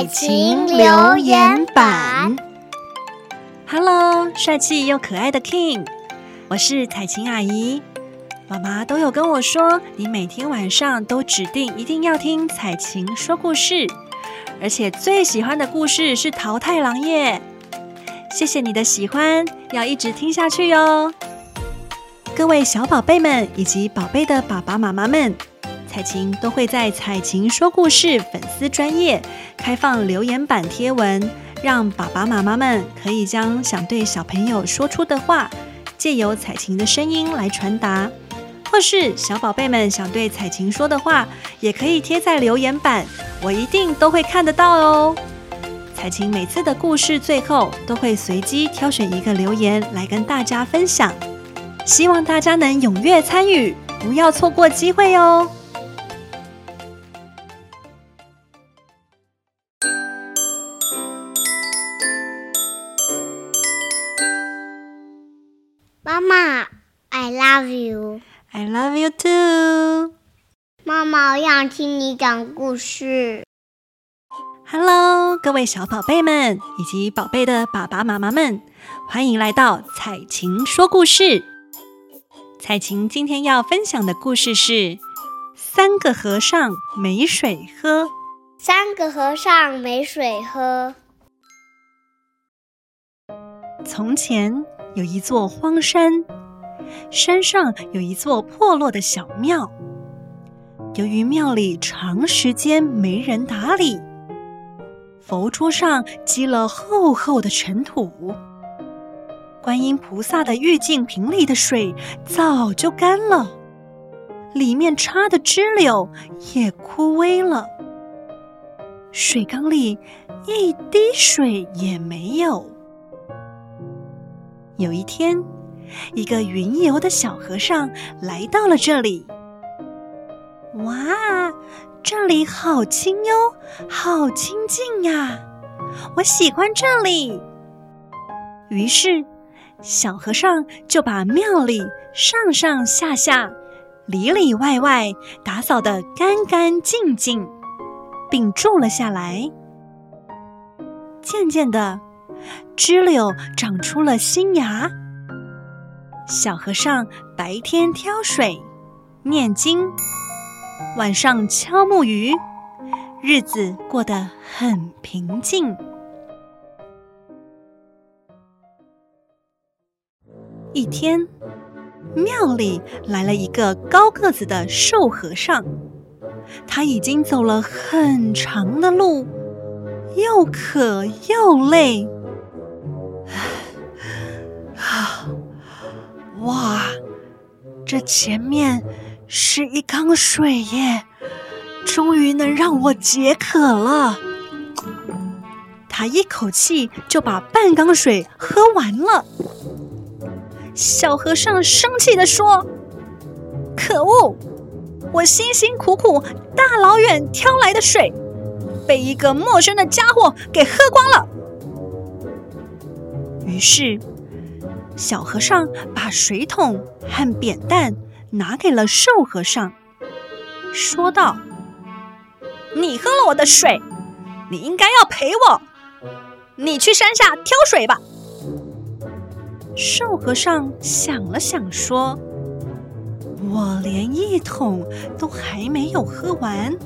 彩琴留言板，Hello，帅气又可爱的 King，我是彩琴阿姨。妈妈都有跟我说，你每天晚上都指定一定要听彩琴说故事，而且最喜欢的故事是桃太郎耶。谢谢你的喜欢，要一直听下去哟。各位小宝贝们以及宝贝的爸爸妈妈们。彩琴都会在彩琴说故事粉丝专页开放留言板贴文，让爸爸妈妈们可以将想对小朋友说出的话，借由彩琴的声音来传达，或是小宝贝们想对彩琴说的话，也可以贴在留言板，我一定都会看得到哦。彩琴每次的故事最后都会随机挑选一个留言来跟大家分享，希望大家能踊跃参与，不要错过机会哦。妈妈，I love you. I love you too. 妈妈，我想听你讲故事。Hello，各位小宝贝们以及宝贝的爸爸妈妈们，欢迎来到彩琴说故事。彩琴今天要分享的故事是《三个和尚没水喝》。三个和尚没水喝。从前。有一座荒山，山上有一座破落的小庙。由于庙里长时间没人打理，佛桌上积了厚厚的尘土，观音菩萨的玉净瓶里的水早就干了，里面插的支柳也枯萎了，水缸里一滴水也没有。有一天，一个云游的小和尚来到了这里。哇，这里好清幽，好清静呀！我喜欢这里。于是，小和尚就把庙里上上下下、里里外外打扫得干干净净，并住了下来。渐渐的。枝柳长出了新芽。小和尚白天挑水、念经，晚上敲木鱼，日子过得很平静。一天，庙里来了一个高个子的瘦和尚，他已经走了很长的路，又渴又累。哇，这前面是一缸水耶，终于能让我解渴了。他一口气就把半缸水喝完了。小和尚生气地说：“可恶！我辛辛苦苦大老远挑来的水，被一个陌生的家伙给喝光了。”于是。小和尚把水桶和扁担拿给了瘦和尚，说道：“你喝了我的水，你应该要赔我。你去山下挑水吧。”瘦和尚想了想，说：“我连一桶都还没有喝完，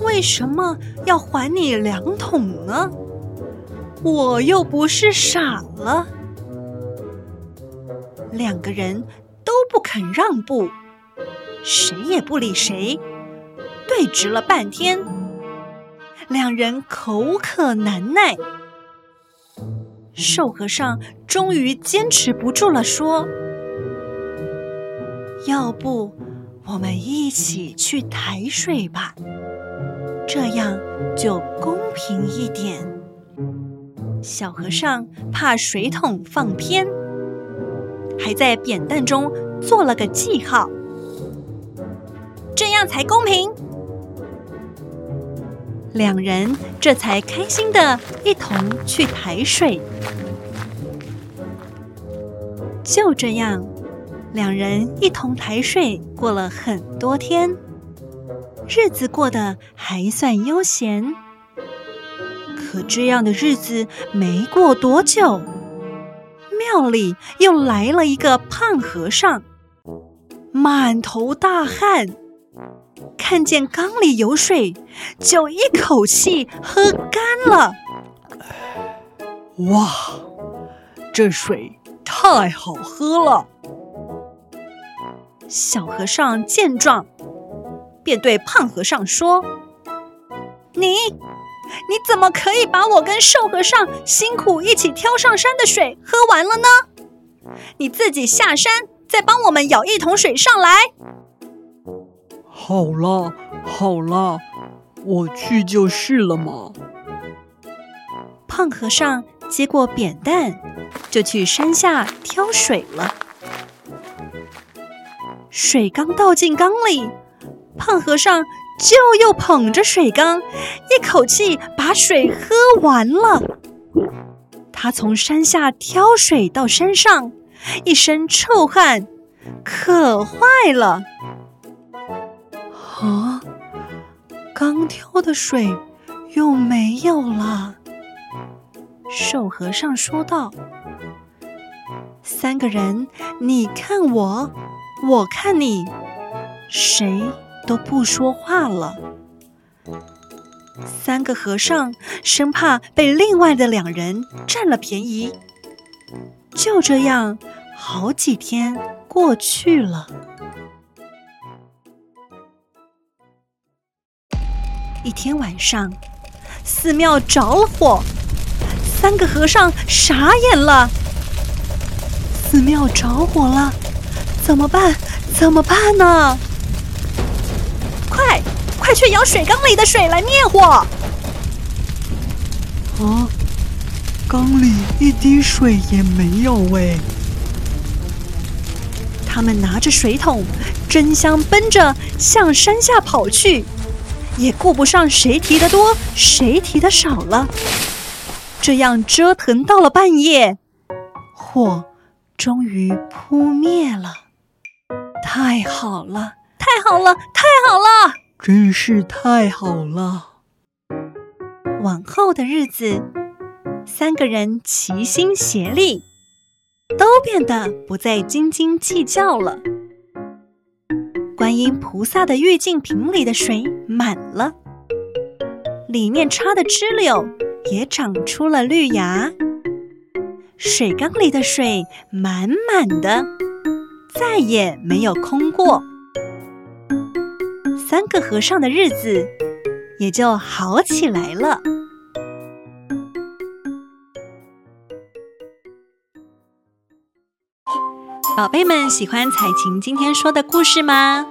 为什么要还你两桶呢？我又不是傻了。”两个人都不肯让步，谁也不理谁，对峙了半天，两人口渴难耐。瘦和尚终于坚持不住了，说：“要不我们一起去抬水吧，这样就公平一点。”小和尚怕水桶放偏。还在扁担中做了个记号，这样才公平。两人这才开心的一同去抬水。就这样，两人一同抬水过了很多天，日子过得还算悠闲。可这样的日子没过多久，庙里又来了一个胖和尚，满头大汗，看见缸里有水，就一口气喝干了。哇，这水太好喝了！小和尚见状，便对胖和尚说：“你，你怎么可以把我跟瘦和尚辛苦一起挑上山的水喝完了呢？你自己下山，再帮我们舀一桶水上来。”好了，好了，我去就是了嘛。胖和尚。接过扁担，就去山下挑水了。水刚倒进缸里，胖和尚就又捧着水缸，一口气把水喝完了。他从山下挑水到山上，一身臭汗，渴坏了。啊，刚挑的水又没有了。瘦和尚说道：“三个人，你看我，我看你，谁都不说话了。三个和尚生怕被另外的两人占了便宜，就这样，好几天过去了。一天晚上，寺庙着了火。”三个和尚傻眼了，寺庙着火了，怎么办？怎么办呢？快，去舀水缸里的水来灭火！啊，缸里一滴水也没有喂。他们拿着水桶，争相奔着向山下跑去，也顾不上谁提的多，谁提的少了。这样折腾到了半夜，火终于扑灭了。太好了，太好了，太好了！真是太好了。往后的日子，三个人齐心协力，都变得不再斤斤计较了。观音菩萨的玉净瓶里的水满了，里面插的支柳。也长出了绿芽，水缸里的水满满的，再也没有空过。三个和尚的日子也就好起来了。宝贝们，喜欢彩晴今天说的故事吗？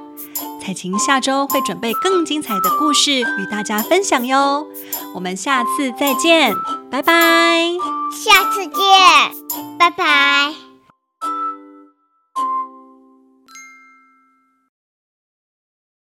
彩晴下周会准备更精彩的故事与大家分享哟，我们下次再见，拜拜。下次见，拜拜。